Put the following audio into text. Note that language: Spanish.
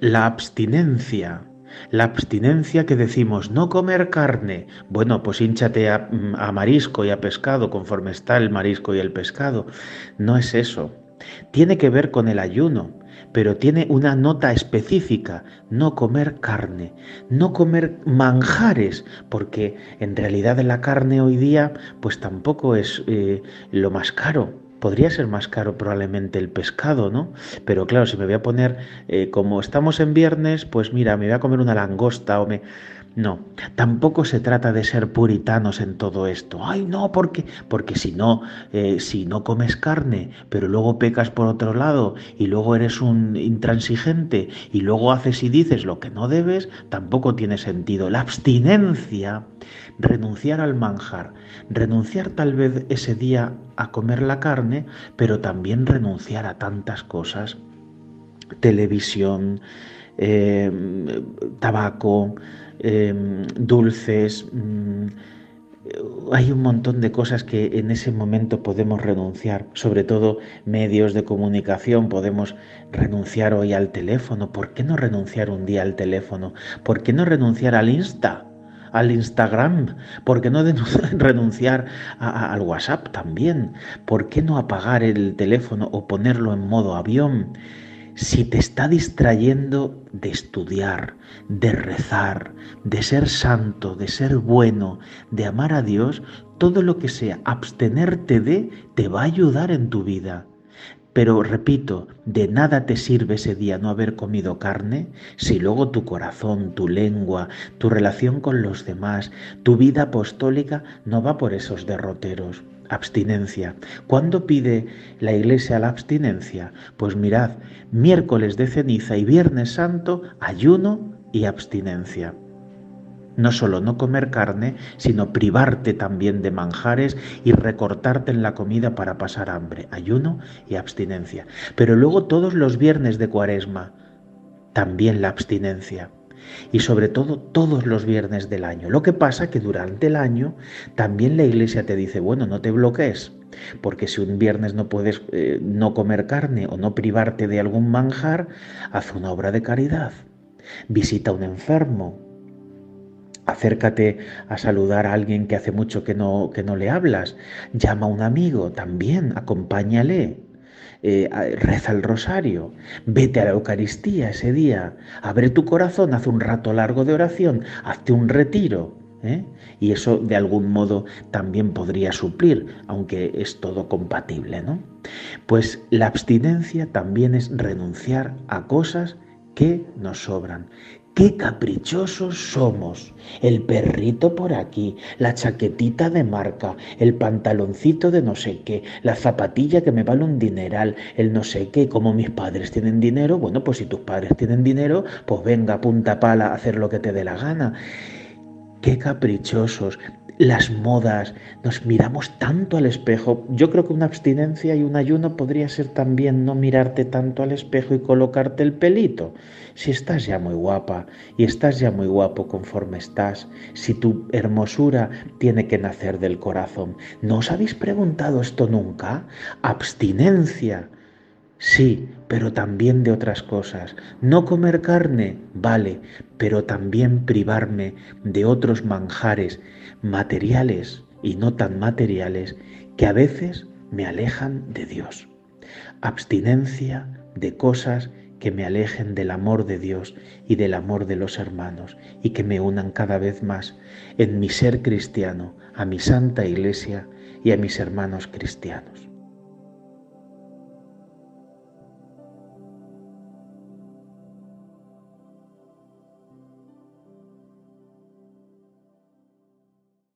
la abstinencia. La abstinencia que decimos no comer carne. Bueno, pues hinchate a, a, marisco y a pescado conforme está el marisco y el pescado. No es eso. Tiene que ver con el ayuno, pero tiene una nota específica, no comer carne, no comer manjares, porque en realidad la carne hoy día pues tampoco es eh, lo más caro. Podría ser más caro probablemente el pescado, ¿no? Pero claro, si me voy a poner, eh, como estamos en viernes, pues mira, me voy a comer una langosta o me... No, tampoco se trata de ser puritanos en todo esto. Ay, no, porque, porque si no, eh, si no comes carne, pero luego pecas por otro lado y luego eres un intransigente y luego haces y dices lo que no debes, tampoco tiene sentido. La abstinencia, renunciar al manjar, renunciar tal vez ese día a comer la carne, pero también renunciar a tantas cosas, televisión, eh, tabaco, Em, dulces. Mm, hay un montón de cosas que en ese momento podemos renunciar, sobre todo medios de comunicación, podemos renunciar hoy al teléfono. ¿Por qué no renunciar un día al teléfono? ¿Por qué no renunciar al Insta? al Instagram? ¿Por qué no renunciar al WhatsApp también? ¿Por qué no apagar el teléfono o ponerlo en modo avión? Si te está distrayendo de estudiar, de rezar, de ser santo, de ser bueno, de amar a Dios, todo lo que sea abstenerte de te va a ayudar en tu vida. Pero repito, de nada te sirve ese día no haber comido carne si luego tu corazón, tu lengua, tu relación con los demás, tu vida apostólica no va por esos derroteros abstinencia. ¿Cuándo pide la Iglesia la abstinencia? Pues mirad, miércoles de ceniza y viernes santo, ayuno y abstinencia. No solo no comer carne, sino privarte también de manjares y recortarte en la comida para pasar hambre, ayuno y abstinencia. Pero luego todos los viernes de cuaresma, también la abstinencia y sobre todo todos los viernes del año. Lo que pasa que durante el año también la iglesia te dice, bueno, no te bloquees, porque si un viernes no puedes eh, no comer carne o no privarte de algún manjar, haz una obra de caridad, visita a un enfermo, acércate a saludar a alguien que hace mucho que no, que no le hablas, llama a un amigo también, acompáñale. Eh, reza el rosario, vete a la Eucaristía ese día, abre tu corazón, haz un rato largo de oración, hazte un retiro. ¿eh? Y eso de algún modo también podría suplir, aunque es todo compatible, ¿no? Pues la abstinencia también es renunciar a cosas que nos sobran, Qué caprichosos somos. El perrito por aquí, la chaquetita de marca, el pantaloncito de no sé qué, la zapatilla que me vale un dineral, el no sé qué, como mis padres tienen dinero, bueno, pues si tus padres tienen dinero, pues venga, punta pala, hacer lo que te dé la gana. Qué caprichosos las modas, nos miramos tanto al espejo. Yo creo que una abstinencia y un ayuno podría ser también no mirarte tanto al espejo y colocarte el pelito. Si estás ya muy guapa y estás ya muy guapo conforme estás, si tu hermosura tiene que nacer del corazón. ¿No os habéis preguntado esto nunca? Abstinencia. Sí, pero también de otras cosas. No comer carne, vale, pero también privarme de otros manjares materiales y no tan materiales que a veces me alejan de Dios. Abstinencia de cosas que me alejen del amor de Dios y del amor de los hermanos y que me unan cada vez más en mi ser cristiano, a mi santa iglesia y a mis hermanos cristianos.